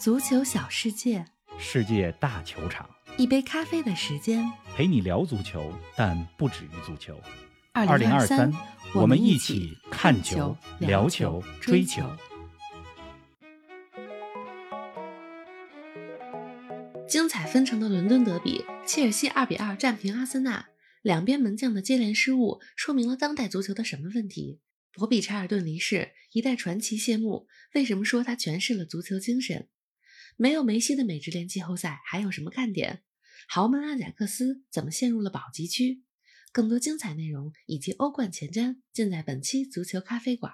足球小世界，世界大球场，一杯咖啡的时间。陪你聊足球，但不止于足球。二零二三，我们一一起看球、聊球、追球。精彩纷呈的伦敦德比，切尔西二比二战平阿森纳，两边门将的接连失误，说明了当代足球的什么问题？博比查尔顿离世，一代传奇谢幕。为什么说他诠释了足球精神？没有梅西的美职联季后赛还有什么看点？豪门阿贾克斯怎么陷入了保级区？更多精彩内容以及欧冠前瞻，尽在本期足球咖啡馆。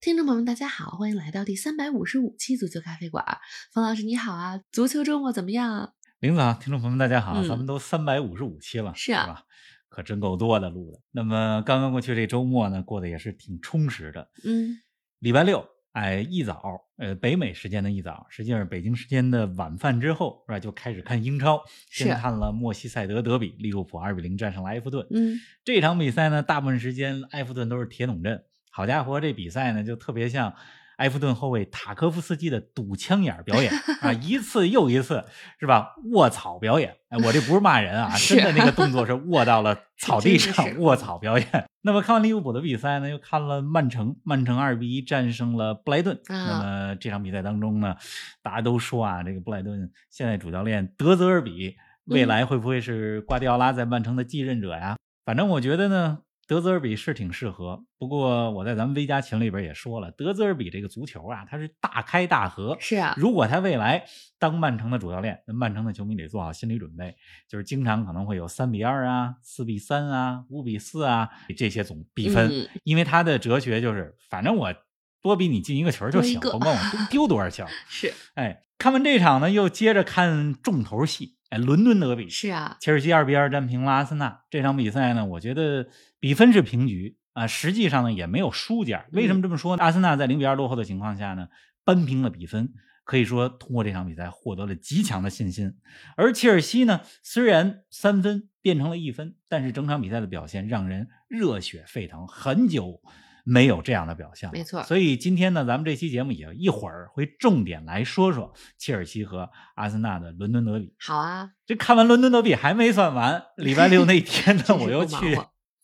听众朋友们，大家好，欢迎来到第三百五十五期足球咖啡馆。冯老师你好啊，足球周末怎么样啊？林子啊，听众朋友们，大家好，嗯咱们都三百五十五期了，是啊吧？可真够多的录的。那么刚刚过去这周末呢，过得也是挺充实的。嗯，礼拜六，哎，一早，呃，北美时间的一早，实际上北京时间的晚饭之后，是吧？就开始看英超，先看了莫西塞德德比，利物浦二比零战胜了埃弗顿。嗯，这场比赛呢，大部分时间埃弗顿都是铁桶阵。好家伙，这比赛呢就特别像埃弗顿后卫塔科夫斯基的堵枪眼表演啊，一次又一次，是吧？卧草表演，哎，我这不是骂人啊，真的那个动作是卧到了 草地上卧草表演。那么看完利物浦的比赛呢，又看了曼城，曼城二比一战胜了布莱顿。啊那么这场比赛当中呢，大家都说啊，这个布莱顿现在主教练德泽尔比未来会不会是瓜迪奥拉在曼城的继任者呀？反正我觉得呢，德泽尔比是挺适合。不过我在咱们微加群里边也说了，德泽尔比这个足球啊，他是大开大合。是啊，如果他未来当曼城的主教练，那曼城的球迷得做好心理准备，就是经常可能会有三比二啊、四比三啊、五比四啊这些总比分，嗯因为他的哲学就是，反正我多比你进一个球就行，甭管我丢 丢多少球。是哎，看完这场呢，又接着看重头戏，哎，伦敦德比，是啊，切尔西二比二战平了阿森纳。这场比赛呢，我觉得比分是平局啊，实际上呢也没有输家。为什么这么说呢？阿森纳在零比二落后的情况下呢，扳平了比分，可以说通过这场比赛获得了极强的信心。而切尔西呢，虽然三分变成了一分，但是整场比赛的表现让人热血沸腾，很久。没有这样的表象，没错所以今天呢，咱们这期节目也一会儿会重点来说说切尔西和阿森纳的伦敦德比。好啊，这看完伦敦德比还没算完，礼拜六那 天呢，我又去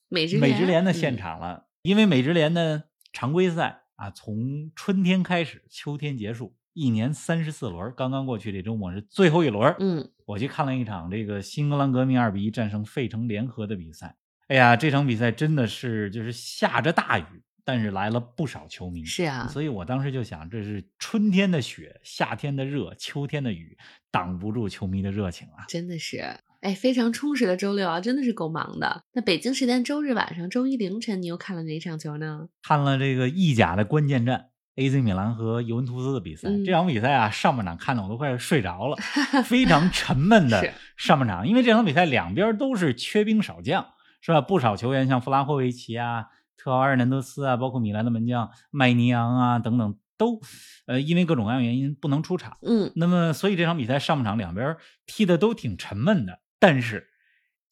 美职美职联的现嗯场了。因为美职联的常规赛啊，从春天开始，秋天结束，一年三十四轮，刚刚过去这周末是最后一轮。嗯，我去看了一场这个新英格兰革命二比一战胜费城联合的比赛。哎呀，这场比赛真的是就是下着大雨，但是来了不少球迷。是啊，所以我当时就想，这是春天的雪，夏天的热，秋天的雨，挡不住球迷的热情啊！真的是，哎，非常充实的周六啊，真的是够忙的。那北京时间周日晚上、周一凌晨，你又看了哪场球呢？看了这个意甲的关键战，AC 米兰和尤文图斯的比赛。嗯这场比赛啊，上半场看的我都快睡着了，非常沉闷的 上半场。因为这场比赛两边都是缺兵少将，是吧？不少球员像弗拉霍维奇啊、特奥尔南德斯啊，包括米兰的门将麦尼昂啊等等，都呃因为各种各样原因不能出场。嗯，那么，所以这场比赛上半场两边踢的都挺沉闷的，但是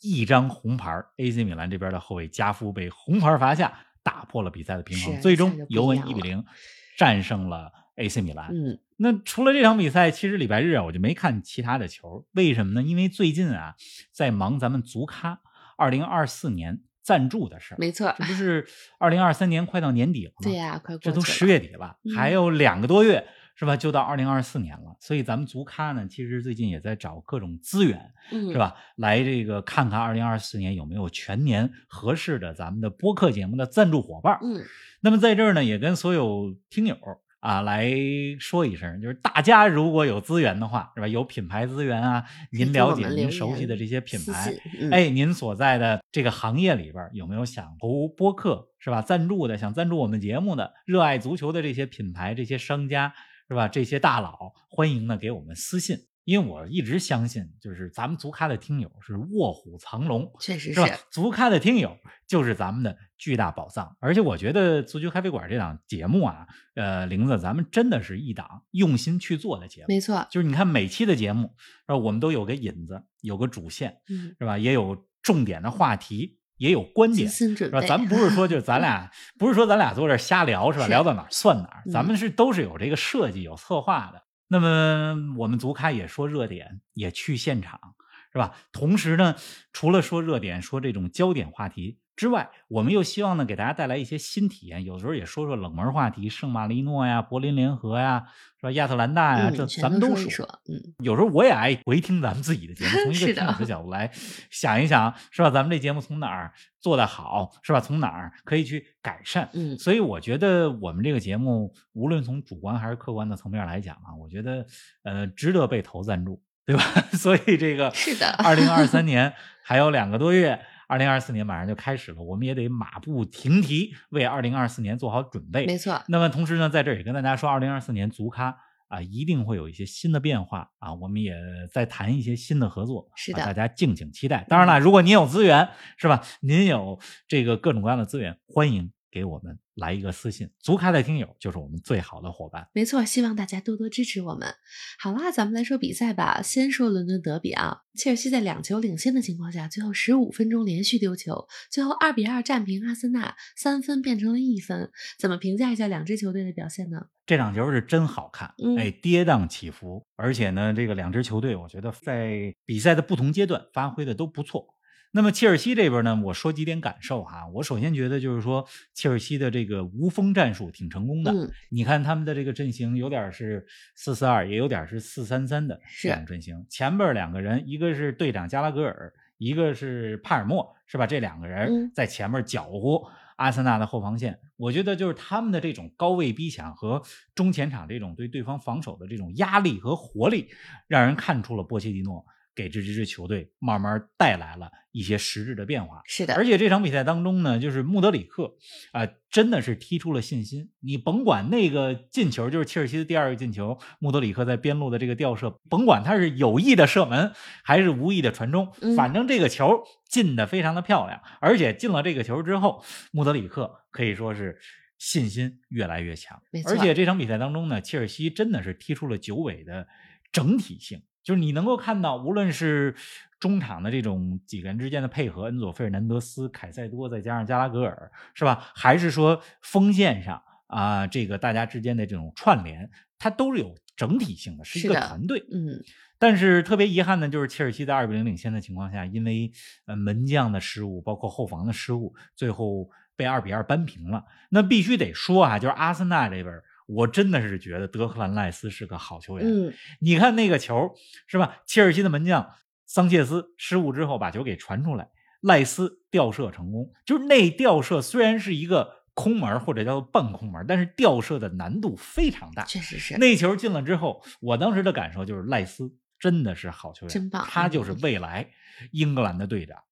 一张红牌，AC 米兰这边的后卫加夫被红牌罚下，打破了比赛的平衡，最终尤文一比零战胜了 AC 米兰。嗯，那除了这场比赛，其实礼拜日啊我就没看其他的球，为什么呢？因为最近啊在忙咱们足咖二零二四年赞助的事儿，没错这，不是二零二三年快到年底了吗？对呀、快过这都十月底了，嗯还有两个多月，是吧？就到二零二四年了。所以咱们足咖呢，其实最近也在找各种资源，嗯，是？吧？来这个看看二零二四年有没有全年合适的咱们的播客节目的赞助伙伴。嗯，那么在这儿呢，也跟所有听友啊来说一声，就是大家如果有资源的话，是吧？有品牌资源啊，您了解、您熟悉的这些品牌哎，您所在的这个行业里边有没有想投播客是吧？赞助的，想赞助我们节目的，热爱足球的这些品牌、这些商家是吧？这些大佬，欢迎呢给我们私信。因为我一直相信，就是咱们足咖的听友是卧虎藏龙，确实是吧？足咖的听友就是咱们的巨大宝藏，而且我觉得《足球咖啡馆》这档节目啊，呃，玲子，咱们真的是一档用心去做的节目。没错，就是你看每期的节目，是吧？我们都有个引子，有个主线，嗯，是吧？也有重点的话题，也有观点，是吧？咱们不是说就是 咱俩，不是说咱俩坐这儿瞎聊，是吧？是聊到哪儿算哪儿，咱嗯们是都是有这个设计、有策划的。那么我们足开也说热点，也去现场，是吧？同时呢，除了说热点，说这种焦点话题之外，我们又希望呢给大家带来一些新体验。有时候也说说冷门话题，圣马力诺呀、柏林联合呀，是吧？亚特兰大呀，嗯，这咱们都说。嗯，有时候我也爱回听咱们自己的节目，从 一个是的听友的角度来想一想，是吧？咱们这节目从哪儿做得好，是吧？从哪儿可以去改善？嗯所以我觉得我们这个节目，无论从主观还是客观的层面来讲啊，我觉得呃值得被投赞助，对吧？所以这个是的二零二三 年还有两个多月。二零二四年马上就开始了，我们也得马不停蹄，为二零二四年做好准备。没错，那么同时呢，在这儿也跟大家说，二零二四年足咖啊，一定会有一些新的变化啊，我们也在谈一些新的合作，是的大家敬请期待。当然了，如果您有资源，是吧？您有这个各种各样的资源，欢迎给我们来一个私信。足咖的听友就是我们最好的伙伴。没错，希望大家多多支持我们。好啦，咱们来说比赛吧。先说伦敦德比啊，切尔西在两球领先的情况下，最后十五分钟连续丢球，最后二比二战平阿森纳，三分变成了一分。怎么评价一下两支球队的表现呢？这场球是真好看，嗯哎，跌宕起伏，而且呢，这个两支球队，我觉得在比赛的不同阶段发挥的都不错。那么切尔西这边呢，我说几点感受哈。我首先觉得就是说，切尔西的这个无锋战术挺成功的。嗯你看他们的这个阵型，有点是四四二，也有点是四三三的是这种阵型。前边两个人，一个是队长加拉格尔，一个是帕尔默，是吧？这两个人嗯在前面搅和阿森纳的后防线。我觉得就是他们的这种高位逼抢和中前场这种对对方防守的这种压力和活力，让人看出了波切蒂诺给这支球队慢慢带来了一些实质的变化。是的，而且这场比赛当中呢，就是穆德里克啊、真的是踢出了信心。你甭管那个进球，就是切尔西的第二个进球，穆德里克在边路的这个吊射，甭管他是有意的射门还是无意的传中，嗯反正这个球进的非常的漂亮。而且进了这个球之后，穆德里克可以说是。信心越来越强而且这场比赛当中呢，切尔西真的是踢出了九尾的整体性，就是你能够看到，无论是中场的这种几个人之间的配合，恩佐费尔南德斯、凯塞多再加上加拉格尔，是吧？还是说锋线上啊、这个大家之间的这种串联，它都是有整体性的，是一个团队。嗯，但是特别遗憾的就是切尔西在二比零领先的情况下，因为呃门将的失误，包括后防的失误，最后被二比二扳平了。那必须得说啊，就是阿森纳这边儿，我真的是觉得德克兰赖斯是个好球员。嗯，你看那个球是吧？切尔西的门将桑切斯失误之后把球给传出来，赖斯吊射成功。就是那吊射虽然是一个空门或者叫做半空门，但是吊射的难度非常大。确实是。那球进了之后，我当时的感受就是赖斯真的是好球员，真棒他就是嗯未来英格兰的队长。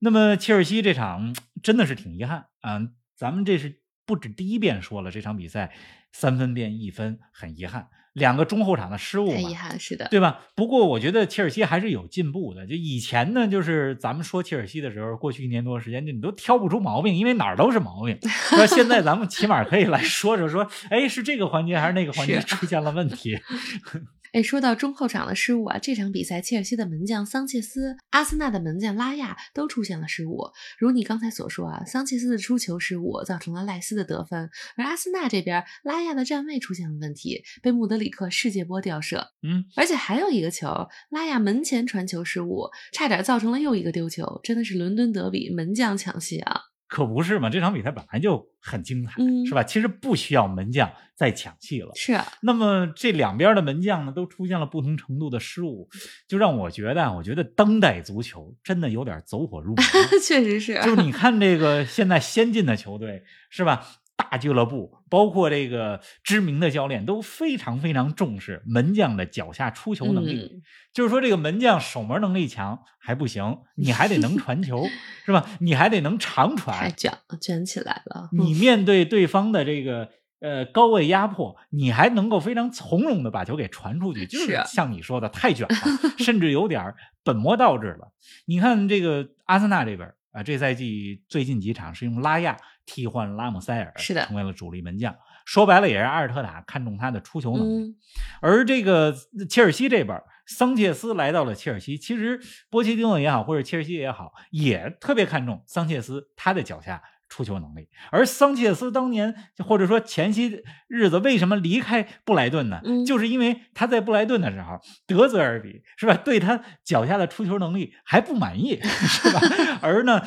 那么切尔西这场真的是挺遗憾啊、咱们这是不止第一遍说了，这场比赛三分变一分，很遗憾，两个中后场的失误嘛遗，憾，是的，对吧？不过我觉得切尔西还是有进步的。就以前呢，就是咱们说切尔西的时候，过去一年多时间，就你都挑不出毛病，因为哪儿都是毛病。那现在咱们起码可以来说说说，哎，是这个环节还是那个环节出现了问题？哎，说到中后场的失误啊，这场比赛切尔西的门将桑切斯、阿森纳的门将拉亚都出现了失误。如你刚才所说啊，桑切斯的出球失误造成了赖斯的得分，而阿森纳这边拉亚的站位出现了问题，被穆德里克世界波吊射。嗯，而且还有一个球，拉亚门前传球失误，差点造成了又一个丢球，真的是伦敦德比门将抢戏啊！可不是嘛，这场比赛本来就很精彩，嗯是吧？其实不需要门将再抢戏了。是啊，那么这两边的门将呢，都出现了不同程度的失误，就让我觉得啊，我觉得当代足球真的有点走火入魔。确实是，就是你看这个现在先进的球队是吧？大俱乐部，包括这个知名的教练，都非常非常重视门将的脚下出球能力。嗯就是说，这个门将守门能力强还不行，你还得能传球，是吧？你还得能长传。太卷了，卷起来了。你面对对方的这个呃高位压迫，你还能够非常从容的把球给传出去，就是像你说的太卷了，甚至有点儿本末倒置了。你看这个阿森纳这边啊，这赛季最近几场是用拉亚替换拉姆塞尔，是的成为了主力门将。说白了也是阿尔特塔看中他的出球能力。嗯，而这个切尔西这边，桑切斯来到了切尔西，其实波切蒂诺也好，或者切尔西也好，也特别看重桑切斯他的脚下出球能力。而桑切斯当年或者说前些日子为什么离开布莱顿呢？嗯就是因为他在布莱顿的时候，德泽尔比是吧，对他脚下的出球能力还不满意，是吧？而呢，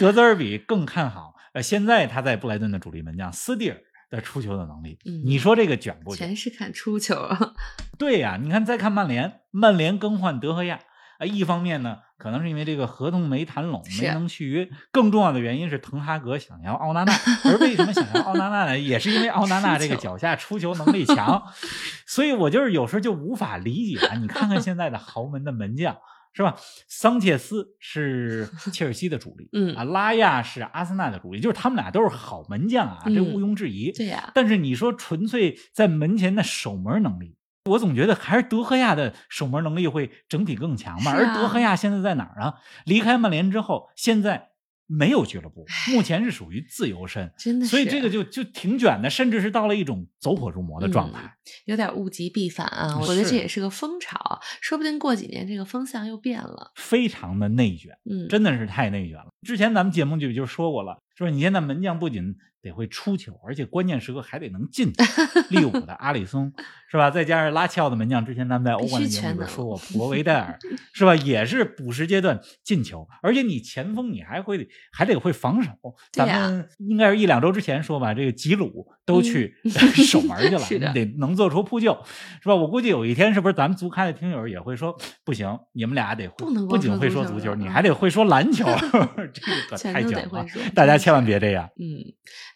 德泽尔比更看好，呃，现在他在布莱顿的主力门将斯蒂尔的出球的能力。嗯你说这个卷不卷？全是看出球啊。对呀、你看再看曼联，曼联更换德赫亚，啊，一方面呢，可能是因为这个合同没谈拢，没能续约，更重要的原因是滕哈格想要奥纳纳，而为什么想要奥纳纳呢？也是因为奥纳纳这个脚下出球能力强，所以我就是有时候就无法理解啊，你看看现在的豪门的门将。是吧？桑切斯是 切尔西的主力，嗯啊，拉亚是阿森纳的主力，就是他们俩都是好门将啊，这嗯毋庸置疑。对呀、但是你说纯粹在门前的守门能力，我总觉得还是德赫亚的守门能力会整体更强嘛。啊而德赫亚现在在哪儿呢？离开曼联之后，现在没有俱乐部，目前是属于自由身，真的是。所以这个就就挺卷的，甚至是到了一种走火入魔的状态。有点物极必反啊！我觉得这也是个风潮，说不定过几年这个风向又变了。非常的内卷，嗯，真的是太内卷了。之前咱们节目就就说过了，说你现在门将不仅得会出球，而且关键时刻还得能进球。利物浦的阿里松是吧？再加上拉齐奥的门将，之前咱们在欧冠的节目里边说过，普罗维戴尔是吧？也是补时阶段进球，而且你前锋你还会还得会防守。咱们应该是一两周之前说吧，这个吉鲁都去 守门去了，你得能做出扑救，是吧？我估计有一天是不是咱们足开的听友也会说，不行，你们俩得会不不仅会说足球，你还得会说篮球，这个可太卷了大家真千万别这样。嗯，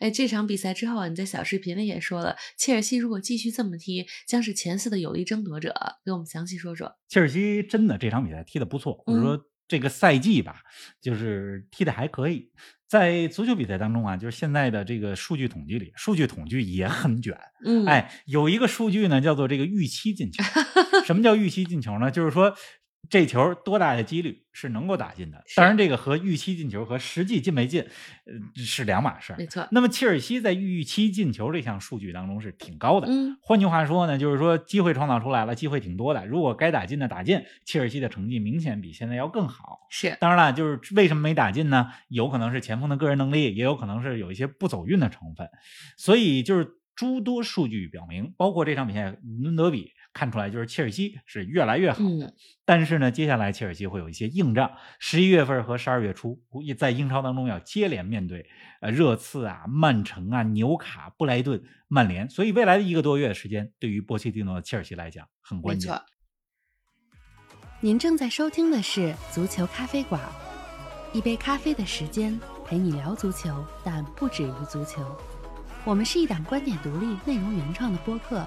哎，这场比赛之后啊，你在小视频里也说了，切尔西如果继续这么踢，将是前四的有力争夺者。给我们详细说说。切尔西真的这场比赛踢得不错，或者嗯说这个赛季吧，就是踢得还可以。在足球比赛当中啊，就是现在的这个数据统计里，数据统计也很卷。嗯，，哎，有一个数据呢，叫做这个预期进球。什么叫预期进球呢？就是说这球多大的几率是能够打进的。当然，这个和预期进球和实际进没进，呃，是两码事儿。没错。那么切尔西在预期进球这项数据当中是挺高的。嗯，换句话说呢，就是说机会创造出来了，机会挺多的。如果该打进的打进，切尔西的成绩明显比现在要更好。是，当然了，就是为什么没打进呢？有可能是前锋的个人能力，也有可能是有一些不走运的成分。所以就是诸多数据表明，包括这场比赛伦敦德比，看出来就是切尔西是越来越好的。嗯，但是呢，接下来切尔西会有一些硬仗，十一月份和十二月初在英超当中要接连面对呃热刺啊、曼城啊、纽卡、布莱顿、曼联，所以未来的一个多月的时间，对于波切蒂诺的切尔西来讲很关键。您正在收听的是《足球咖啡馆》，一杯咖啡的时间陪你聊足球，但不止于足球。我们是一档观点独立、内容原创的播客。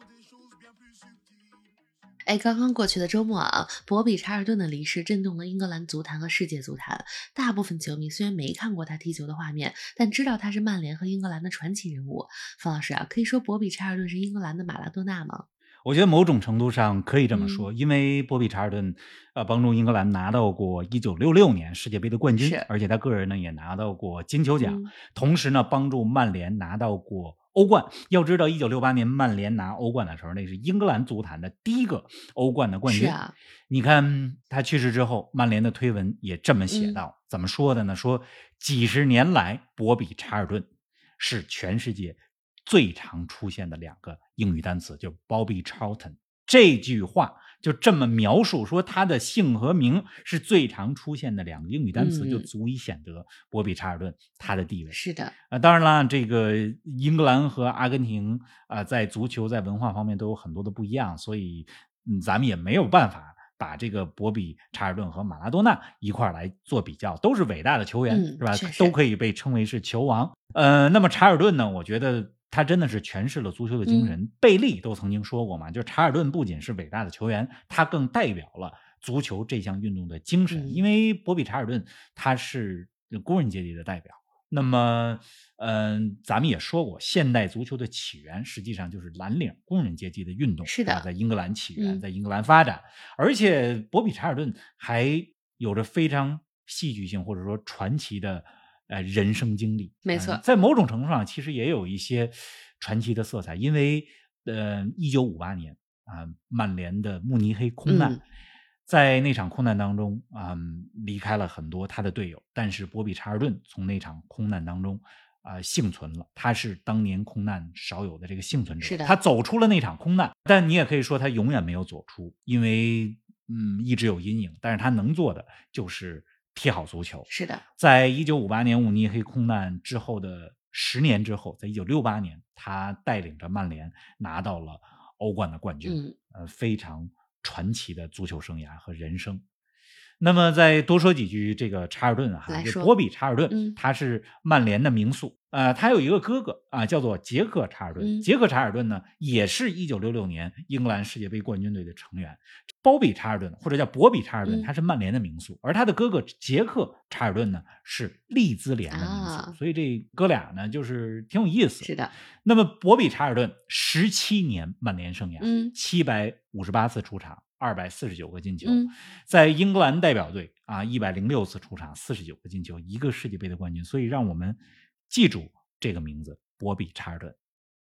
哎，刚刚过去的周末啊，博比查尔顿的离世震动了英格兰足坛和世界足坛。大部分球迷虽然没看过他踢球的画面，但知道他是曼联和英格兰的传奇人物。方老师啊，可以说博比查尔顿是英格兰的马拉多纳吗？我觉得某种程度上可以这么嗯说，因为波比查尔顿，呃，帮助英格兰拿到过1966年世界杯的冠军，而且他个人呢也拿到过金球奖，嗯同时呢帮助曼联拿到过欧冠。要知道一九六八年曼联拿欧冠的时候，那是英格兰足坛的第一个欧冠的冠军。是啊，你看他去世之后，曼联的推文也这么写嗯道，怎么说的呢？说几十年来，博比查尔顿是全世界最常出现的两个英语单词，就 Bobby Charlton。这句话就这么描述，说他的姓和名是最常出现的两个英语单词，嗯就足以显得博比查尔顿他的地位。是的，啊，当然了，这个英格兰和阿根廷啊、在足球在文化方面都有很多的不一样，所以嗯，咱们也没有办法把这个博比查尔顿和马拉多纳一块儿来做比较，都是伟大的球员，嗯是吧都可以被称为是球王。呃，那么查尔顿呢，我觉得。他真的是诠释了足球的精神。贝利都曾经说过嘛，就是查尔顿不仅是伟大的球员，他更代表了足球这项运动的精神。嗯。因为博比查尔顿他是工人阶级的代表，那么，嗯，咱们也说过，现代足球的起源实际上就是蓝领工人阶级的运动，是的，在英格兰起源，嗯。在英格兰发展，而且博比查尔顿还有着非常戏剧性或者说传奇的呃人生经历。没错嗯在某种程度上，其实也有一些传奇的色彩，因为呃，一九五八年啊、曼联的慕尼黑空难。嗯在那场空难当中，啊、离开了很多他的队友，但是波比查尔顿从那场空难当中啊、幸存了。他是当年空难少有的这个幸存者，是的他走出了那场空难，但你也可以说他永远没有走出，因为嗯一直有阴影。但是他能做的就是踢好足球。是的，在一九五八年慕尼黑空难之后的十年之后，在一九六八年，他带领着曼联拿到了欧冠的冠军。嗯呃，非常传奇的足球生涯和人生。那么再多说几句这个查尔顿哈，来说就波比查尔顿，嗯他是曼联的名宿，呃，他有一个哥哥啊，叫做杰克查尔顿。嗯。杰克查尔顿呢，也是一九六六年英格兰世界杯冠军队的成员。鲍比查尔顿或者叫博比查尔顿，嗯。他是曼联的名宿，而他的哥哥杰克查尔顿呢是利兹联的名宿，啊所以这哥俩呢就是挺有意思。是的，那么博比查尔顿十七年曼联生涯，嗯。七百五十八次出场，二百四十九个进球，嗯。在英格兰代表队啊一百零六次出场，四十九个进球，一个世界杯的冠军，所以让我们记住这个名字博比查尔顿。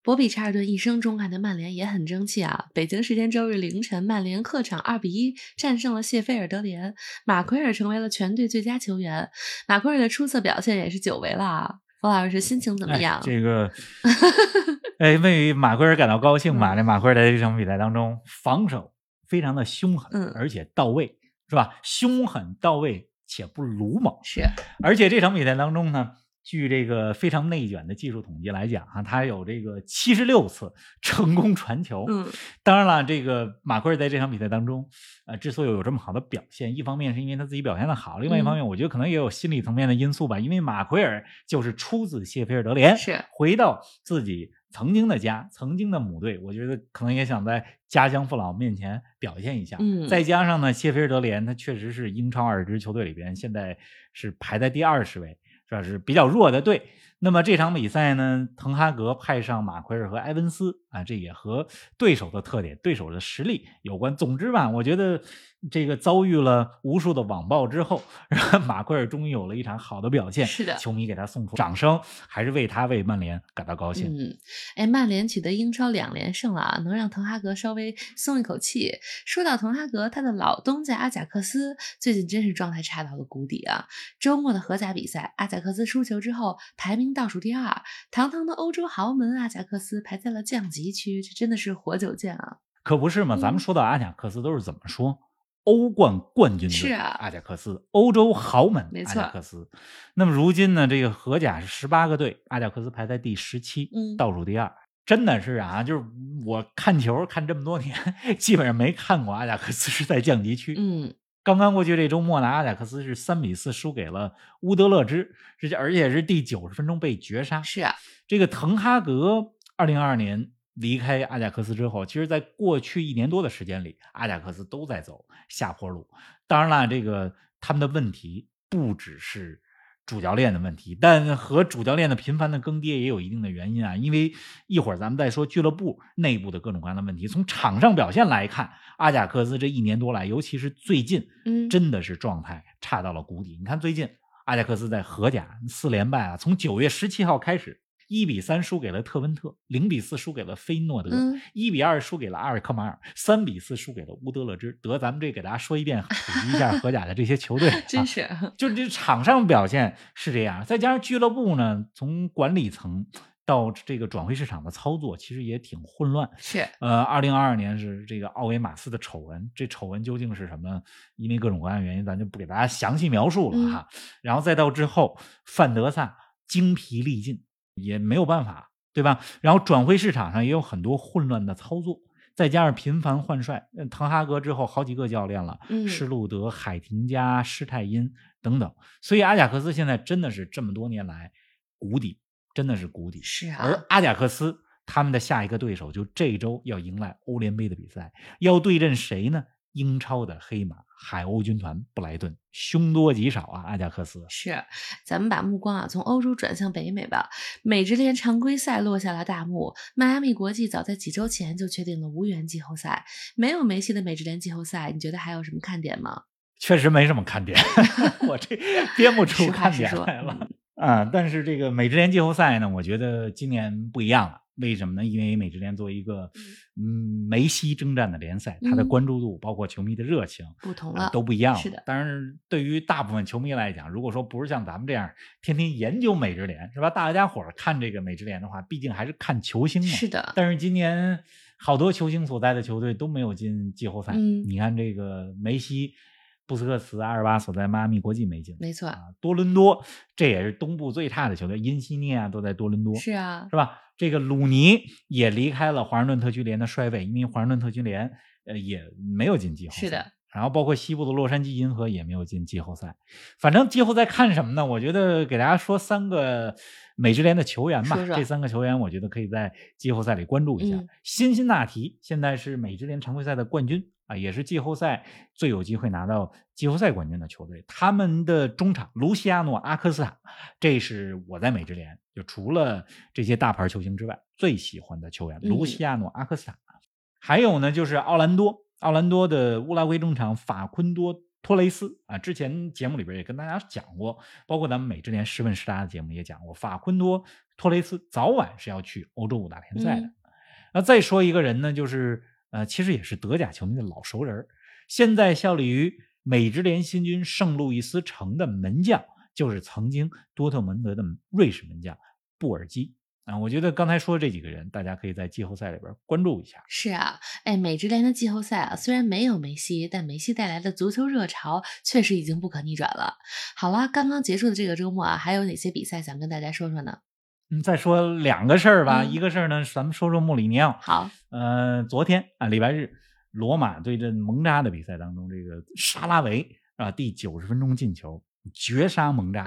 博比查尔顿一生钟爱的曼联也很争气啊！北京时间周日凌晨，曼联客场二比一战胜了谢菲尔德联，马奎尔成为了全队最佳球员。马奎尔的出色表现也是久违了啊！冯老师心情怎么样？哎、这个，哎，为马奎尔感到高兴吧？嗯这马奎尔在这场比赛当中防守非常的凶狠，嗯而且到位，是吧？凶狠到位且不鲁莽。是，而且这场比赛当中呢，据这个非常内卷的技术统计来讲啊，他有这个七十六次 成功传球。嗯当然了，这个马奎尔在这场比赛当中，呃，之所以有这么好的表现，一方面是因为他自己表现的好，另外一方面，我觉得可能也有心理层面的因素吧。因为马奎尔就是出自谢菲尔德联，是回到自己曾经的家、曾经的母队，我觉得可能也想在家乡父老面前表现一下。嗯再加上呢，谢菲尔德联他确实是英超二支球队里边现在是排在第二十位，是吧？是比较弱的队。那么这场比赛呢，滕哈格派上马奎尔和埃文斯啊，这也和对手的特点、对手的实力有关。总之吧，我觉得这个遭遇了无数的网暴之后，马奎尔终于有了一场好的表现。是的球迷给他送出掌声，还是为他为曼联感到高兴。嗯，哎，曼联取得英超两连胜了啊，能让滕哈格稍微松一口气。说到滕哈格，他的老东家阿贾克斯最近真是状态差到了谷底啊！周末的荷甲比赛，阿贾克斯输球之后排名倒数第二，堂堂的欧洲豪门阿贾克斯排在了降级区，这真的是活久见啊！可不是嘛？咱嗯们说到阿贾克斯都是怎么说？欧冠冠军队是啊阿贾克斯，欧洲豪门阿没错贾克斯。那么如今呢，这个荷甲是十八个队，阿贾克斯排在第十七，嗯倒数第二。真的是啊，就是我看球看这么多年，基本上没看过阿贾克斯是在降级区。嗯，刚刚过去这周末呢，阿贾克斯是三比四输给了乌德勒支，是而且是第九十分钟被绝杀。是啊，这个滕哈格二零二二年离开阿贾克斯之后，其实在过去一年多的时间里，阿贾克斯都在走下坡路。当然了，这个他们的问题不只是主教练的问题，但和主教练的频繁的更迭也有一定的原因啊。因为一会儿咱们再说俱乐部内部的各种各样的问题。从场上表现来看，阿贾克斯这一年多来，尤其是最近，嗯，真的是状态差到了谷底。你看最近阿贾克斯在荷甲四连败啊，从九月十七号开始，一比三输给了特温特，零比四输给了菲诺德嗯，一、比二输给了阿尔克马尔，三比四输给了乌德勒支。得，咱们这给大家说一遍，普及一下荷甲的这些球队、啊，真是，就这场上表现是这样，再加上俱乐部呢，从管理层到这个转会市场的操作，其实也挺混乱。是，呃，二零二二年是这个奥维马斯的丑闻，这丑闻究竟是什么？因为各种各样的原因，咱就不给大家详细描述了哈。然后再到之后，范德萨精疲力尽，也没有办法，对吧？然后转会市场上也有很多混乱的操作，再加上频繁换帅，呃滕哈格之后好几个教练了，嗯施路德、海廷加、施泰因等等，所以阿贾克斯现在真的是这么多年来谷底，真的是谷底。是啊，而阿贾克斯他们的下一个对手就这周要迎来欧联杯的比赛，要对阵谁呢？英超的黑马海鸥军团布莱顿，凶多吉少啊！阿贾克斯是，咱们把目光啊从欧洲转向北美吧。美职联常规赛落下了大幕，迈阿密国际早在几周前就确定了无缘季后赛。没有梅西的美职联季后赛，你觉得还有什么看点吗？确实没什么看点，我这 编不出看点来了啊！但是这个美职联季后赛呢，我觉得今年不一样了。为什么呢？因为美职联作为一个嗯梅西征战的联赛，它的关注度包括球迷的热情不同了，都不一样。是的。当然，对于大部分球迷来讲，如果说不是像咱们这样天天研究美职联，是吧？大家伙儿看这个美职联的话，毕竟还是看球星嘛。是的。但是今年好多球星所在的球队都没有进季后赛。嗯。你看这个梅西。布斯克茨、阿尔巴所在迈阿密国际没进，没错啊。多伦多这也是东部最差的球队，因西涅啊都在多伦多，是啊，是吧？这个鲁尼也离开了华盛顿特区联的帅位，因为华盛顿特区联呃也没有进季后赛。是的，然后包括西部的洛杉矶银河也没有进季后赛。反正季后赛看什么呢？我觉得给大家说三个美职联的球员吧。这三个球员我觉得可以在季后赛里关注一下。辛辛那提现在是美职联常规赛的冠军。啊，也是季后赛最有机会拿到季后赛冠军的球队。他们的中场卢西亚诺·阿科斯塔，这是我在美职联就除了这些大牌球星之外最喜欢的球员。卢西亚诺·阿科斯塔，还有呢，就是奥兰多，奥兰多的乌拉圭中场法昆多·托雷斯啊。之前节目里边也跟大家讲过，包括咱们美职联十问十答的节目也讲过，法昆多·托雷斯早晚是要去欧洲五大联赛的。那再说一个人呢，就是。呃，其实也是德甲球迷的老熟人现在效力于美职联新军圣路易斯城的门将，就是曾经多特蒙德的瑞士门将布尔基啊。我觉得刚才说的这几个人，大家可以在季后赛里边关注一下。是啊，哎，美职联的季后赛啊，虽然没有梅西，但梅西带来的足球热潮确实已经不可逆转了。好了，刚刚结束的这个周末啊，还有哪些比赛想跟大家说说呢？嗯，再说两个事儿吧。一个事儿呢，咱们说说穆里尼奥。好，呃，昨天啊，礼拜日，罗马对阵蒙扎的比赛当中，这个沙拉维啊，第九十分钟进球，绝杀蒙扎。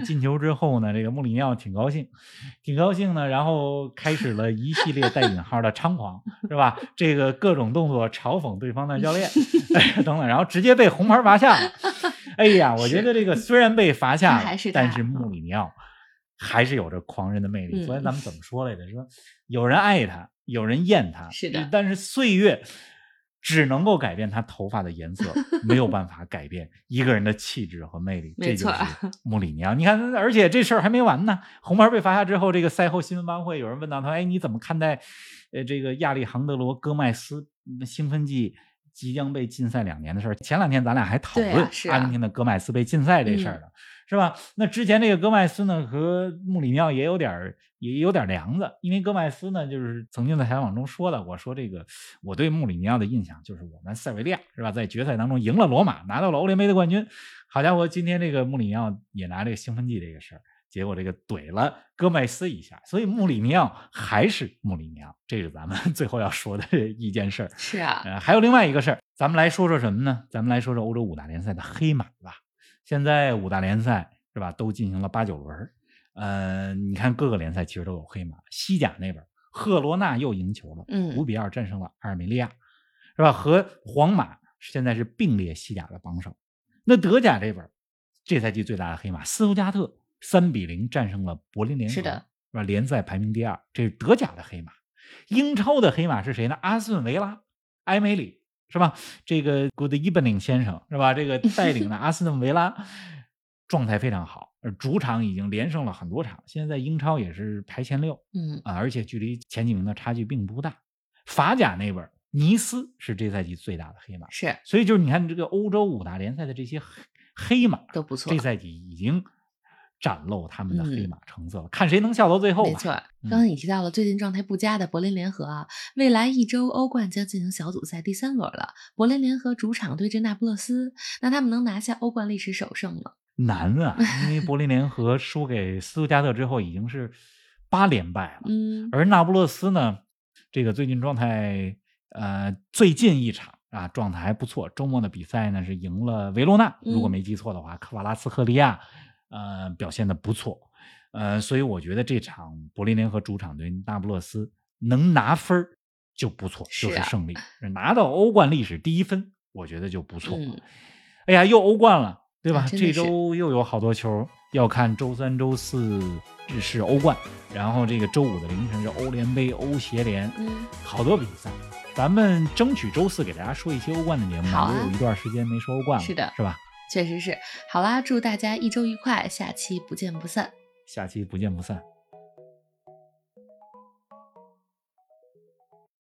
进球之后呢，这个穆里尼奥挺高兴，挺高兴呢，然后开始了一系列带引号的猖狂，是吧？这个各种动作嘲讽对方的教练，等等，然后直接被红牌罚下了。哎呀，我觉得这个虽然被罚下了，但是穆里尼奥。还是有着狂人的魅力。昨天咱们怎么说来着？说有人爱他，有人厌他。是的，但是岁月只能够改变他头发的颜色，没有办法改变一个人的气质和魅力。这就是穆里尼奥。你看，而且这事儿还没完呢。红牌被罚下之后，这个赛后新闻发布会，有人问到他：“哎，你怎么看待呃这个亚历杭德罗·戈麦斯兴奋剂即将被禁赛两年的事儿？”前两天咱俩还讨论阿根廷的戈麦斯被禁赛这事儿呢。是吧？那之前这个戈麦斯呢，和穆里尼奥也有点也有点梁子，因为戈麦斯呢，就是曾经在采访中说的，我说这个我对穆里尼奥的印象就是我们塞维利亚是吧，在决赛当中赢了罗马，拿到了欧联杯的冠军。好家伙，今天这个穆里尼奥也拿这个兴奋剂这个事儿，结果这个怼了戈麦斯一下，所以穆里尼奥还是穆里尼奥，这是咱们 最后要说的一件事儿。是啊，呃，还有另外一个事儿，咱们来说说什么呢？咱们来说说欧洲五大联赛的黑马吧。现在五大联赛是吧，都进行了八九轮呃，你看各个联赛其实都有黑马。西甲那边，赫罗纳又赢球了，嗯，五比二战胜了阿尔梅利亚，是吧？和皇马现在是并列西甲的榜首。那德甲这边，这赛季最大的黑马斯图加特三比零战胜了柏林联合，是的，是吧？联赛排名第二，这是德甲的黑马。英超的黑马是谁呢？阿斯顿维拉，埃梅里。是吧？这个 Good Evening 先生是吧？这个 带领的阿斯顿维拉状态非常好，主场已经连胜了很多场，现在在英超也是排前六，嗯啊，而且距离前几名的差距并不大。法甲那边，尼斯是这赛季最大的黑马，是，所以就是你看这个欧洲五大联赛的这些黑黑马都不错，这赛季已经。展露他们的黑马成色了，看谁能笑到最后。没错，刚刚你提到了最近状态不佳的柏林联合啊，未来一周欧冠将进行小组赛第三轮了。柏林联合主场对阵那不勒斯，那他们能拿下欧冠历史首胜吗？难啊，因为柏林联合 输给斯图加特之后已经是八连败了。嗯，而那不勒斯呢，这个最近状态，呃，最近一场啊状态还不错，周末的比赛呢是赢了维罗纳，如果没记错的话，科瓦拉斯赫利亚。呃，表现的不错，呃，所以我觉得这场柏林联合主场对那不勒斯能拿分就不错，就是胜利，拿到欧冠历史第一分我觉得就不错。嗯，哎呀，又欧冠了，对吧？这周又有好多球要看，周三、周四是欧冠，然后这个周五的凌晨是欧联杯、欧协联，嗯，好多比赛。咱们争取周四给大家说一些欧冠的节目，好啊也有一段时间没说欧冠了，是的是吧？确实是。好啦，祝大家一周愉快，下期不见不散。下期不见不散。